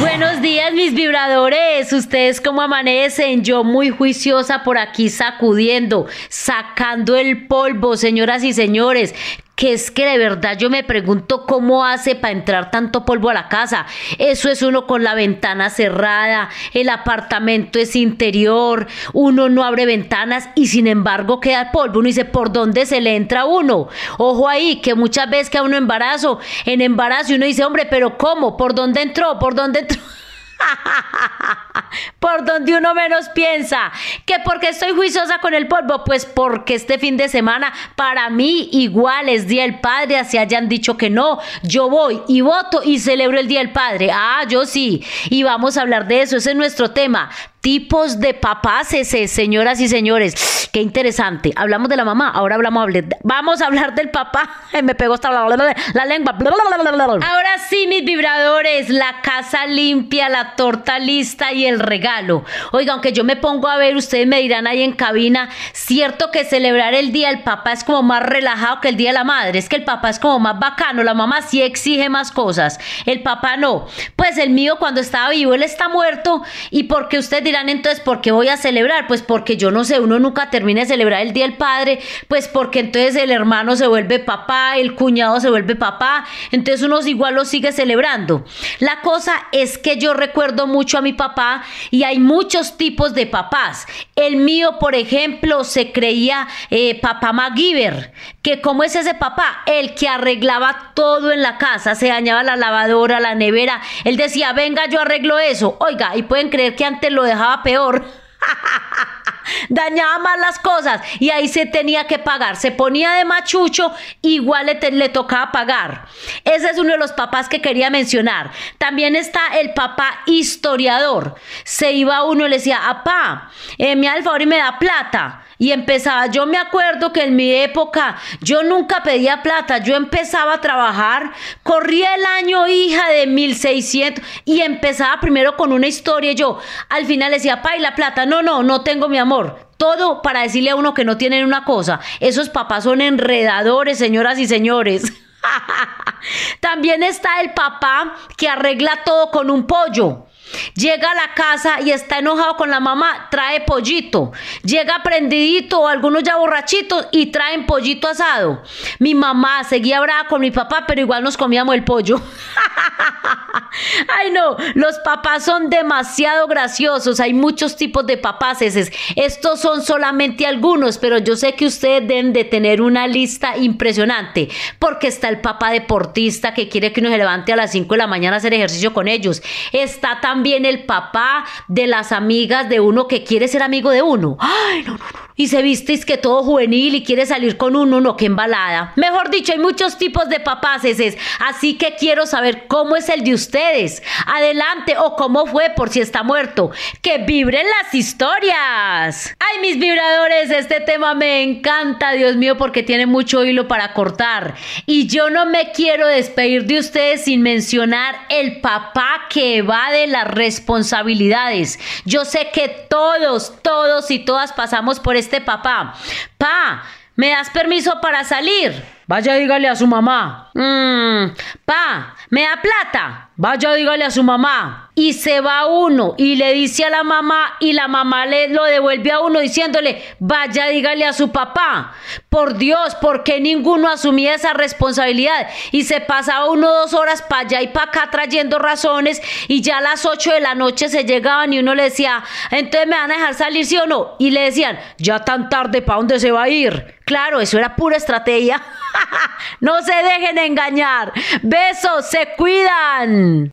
Buenos días, mis vibradores. ¿Ustedes cómo amanecen? Yo muy juiciosa por aquí sacudiendo, sacando el polvo, señoras y señores que es que de verdad yo me pregunto cómo hace para entrar tanto polvo a la casa. Eso es uno con la ventana cerrada, el apartamento es interior, uno no abre ventanas y sin embargo queda polvo. Uno dice, ¿por dónde se le entra uno? Ojo ahí, que muchas veces a uno embarazo, en embarazo uno dice, hombre, pero ¿cómo? ¿Por dónde entró? ¿Por dónde entró? donde uno menos piensa. ¿Que porque estoy juiciosa con el polvo? Pues porque este fin de semana para mí igual es Día del Padre, así hayan dicho que no. Yo voy y voto y celebro el Día del Padre. Ah, yo sí. Y vamos a hablar de eso, ese es nuestro tema tipos de papás ese, señoras y señores. Qué interesante. Hablamos de la mamá, ahora hablamos vamos a hablar del papá. Me pegó hasta la, lengua. Ahora sí, mis vibradores, la casa limpia, la torta lista y el regalo. Oiga, aunque yo me pongo a ver, ustedes me dirán ahí en cabina, cierto que celebrar el día del papá es como más relajado que el día de la madre. Es que el papá es como más bacano, la mamá sí exige más cosas. El papá no. Pues el mío cuando estaba vivo, él está muerto y porque ustedes dirán entonces, ¿por qué voy a celebrar? Pues porque yo no sé, uno nunca termina de celebrar el Día del Padre, pues porque entonces el hermano se vuelve papá, el cuñado se vuelve papá, entonces uno igual lo sigue celebrando. La cosa es que yo recuerdo mucho a mi papá y hay muchos tipos de papás. El mío, por ejemplo, se creía eh, papá MacGyver, que como es ese papá, el que arreglaba todo en la casa, se dañaba la lavadora, la nevera, él decía, venga, yo arreglo eso. Oiga, y pueden creer que antes lo dejaba peor. Dañaba más las cosas y ahí se tenía que pagar. Se ponía de machucho, igual le, le, tocaba pagar. Ese es uno de los papás que quería mencionar. También está el papá historiador. Se iba uno y le decía, apá, eh, me da el favor y me da plata y empezaba, yo me acuerdo que en mi época yo nunca pedía plata, yo empezaba a trabajar, corría el año hija de 1600 y empezaba primero con una historia yo al final decía, pa, y la plata, no, no, no tengo mi amor, todo para decirle a uno que no tienen una cosa. Esos papás son enredadores, señoras y señores. También está el papá que arregla todo con un pollo. Llega a la casa y está enojado con la mamá, trae pollito. Llega prendidito, algunos ya borrachitos y traen pollito asado. Mi mamá seguía brava con mi papá, pero igual nos comíamos el pollo. Ay, no, los papás son demasiado graciosos. Hay muchos tipos de papás. Estos son solamente algunos, pero yo sé que ustedes deben de tener una lista impresionante. Porque está el papá deportista que quiere que uno se levante a las 5 de la mañana a hacer ejercicio con ellos. Está también el papá de las amigas de uno que quiere ser amigo de uno. Ay, no, no, no. Y se visteis que todo juvenil y quiere salir con uno, no, que embalada. Mejor dicho, hay muchos tipos de papás. Así que quiero saber cómo es el de ustedes. Adelante, o cómo fue por si está muerto. Que vibren las historias. Ay, mis vibradores, este tema me encanta, Dios mío, porque tiene mucho hilo para cortar. Y yo no me quiero despedir de ustedes sin mencionar el papá que evade las responsabilidades. Yo sé que todos, todos y todas pasamos por este papá. Pa, ¿me das permiso para salir? Vaya, dígale a su mamá. Mm, pa, ¿me da plata? Vaya, dígale a su mamá. Y se va uno y le dice a la mamá y la mamá le lo devuelve a uno diciéndole, vaya, dígale a su papá. Por Dios, ¿por qué ninguno asumía esa responsabilidad? Y se pasaba uno dos horas para allá y para acá trayendo razones y ya a las ocho de la noche se llegaban y uno le decía, entonces me van a dejar salir, sí o no. Y le decían, ya tan tarde, ¿para dónde se va a ir? Claro, eso era pura estrategia. no se dejen engañar. Besos, se cuidan.